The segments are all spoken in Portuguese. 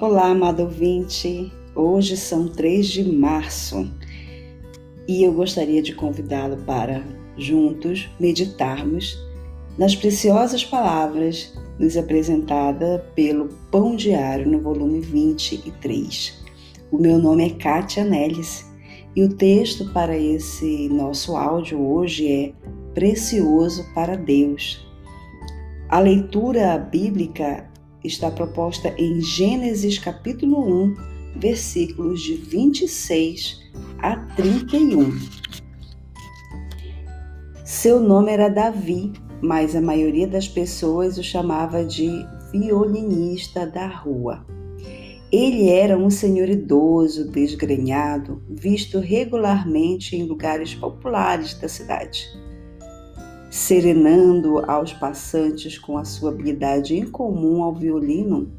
Olá, amado ouvinte. Hoje são 3 de março e eu gostaria de convidá-lo para juntos meditarmos nas preciosas palavras nos apresentada pelo Pão Diário no volume 23. O meu nome é Kátia Nelis e o texto para esse nosso áudio hoje é Precioso para Deus. A leitura bíblica está proposta em Gênesis capítulo 1, versículos de 26 a 31. Seu nome era Davi, mas a maioria das pessoas o chamava de violinista da rua. Ele era um senhor idoso, desgrenhado, visto regularmente em lugares populares da cidade serenando aos passantes com a sua habilidade incomum ao violino.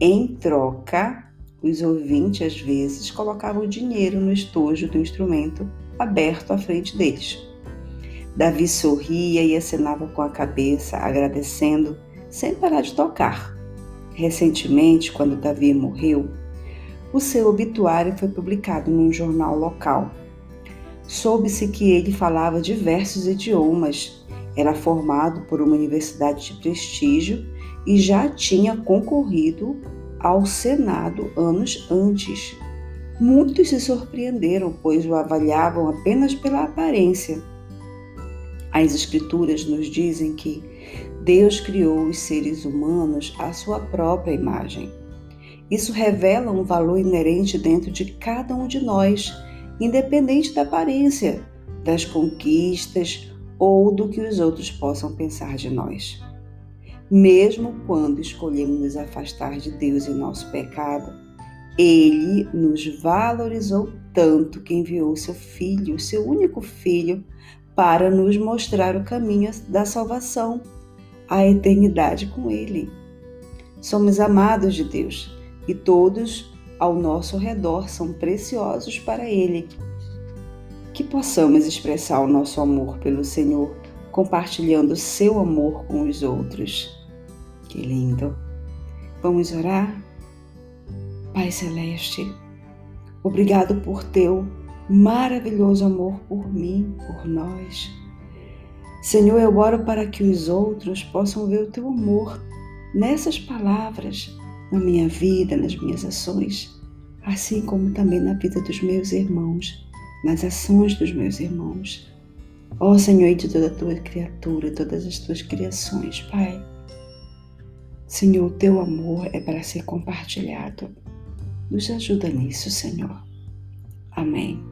Em troca, os ouvintes às vezes colocavam dinheiro no estojo do instrumento aberto à frente deles. Davi sorria e acenava com a cabeça, agradecendo, sem parar de tocar. Recentemente, quando Davi morreu, o seu obituário foi publicado num jornal local soube-se que ele falava diversos idiomas, era formado por uma universidade de prestígio e já tinha concorrido ao Senado anos antes. Muitos se surpreenderam, pois o avaliavam apenas pela aparência. As Escrituras nos dizem que Deus criou os seres humanos à sua própria imagem. Isso revela um valor inerente dentro de cada um de nós independente da aparência, das conquistas ou do que os outros possam pensar de nós. Mesmo quando escolhemos nos afastar de Deus em nosso pecado, Ele nos valorizou tanto que enviou seu Filho, seu único Filho, para nos mostrar o caminho da salvação, a eternidade com Ele. Somos amados de Deus e todos ao nosso redor são preciosos para Ele. Que possamos expressar o nosso amor pelo Senhor, compartilhando seu amor com os outros. Que lindo! Vamos orar? Pai Celeste, obrigado por teu maravilhoso amor por mim, por nós. Senhor, eu oro para que os outros possam ver o teu amor nessas palavras na minha vida, nas minhas ações, assim como também na vida dos meus irmãos, nas ações dos meus irmãos. Ó Senhor, e de toda a tua criatura, todas as tuas criações, Pai. Senhor, o teu amor é para ser compartilhado. Nos ajuda nisso, Senhor. Amém.